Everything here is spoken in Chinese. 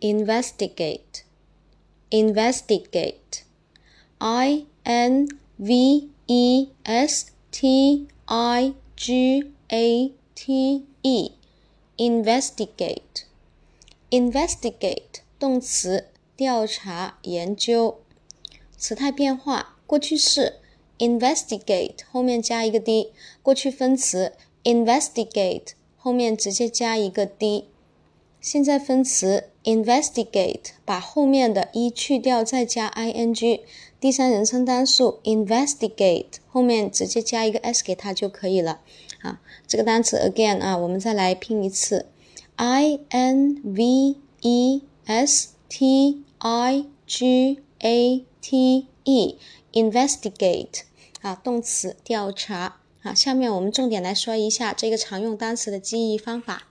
investigate, investigate, I N V E S T I G A T E, investigate, investigate 动词，调查、研究。时态变化，过去式 investigate 后面加一个 d，过去分词 investigate 后面直接加一个 d。 现在分词 investigate 把后面的一去掉，再加 ing，第三人称单数 investigate 后面直接加一个 s 给它就可以了。啊，这个单词 again 啊，我们再来拼一次，i n v e s t i g a t e investigate 啊，动词调查。啊，下面我们重点来说一下这个常用单词的记忆方法。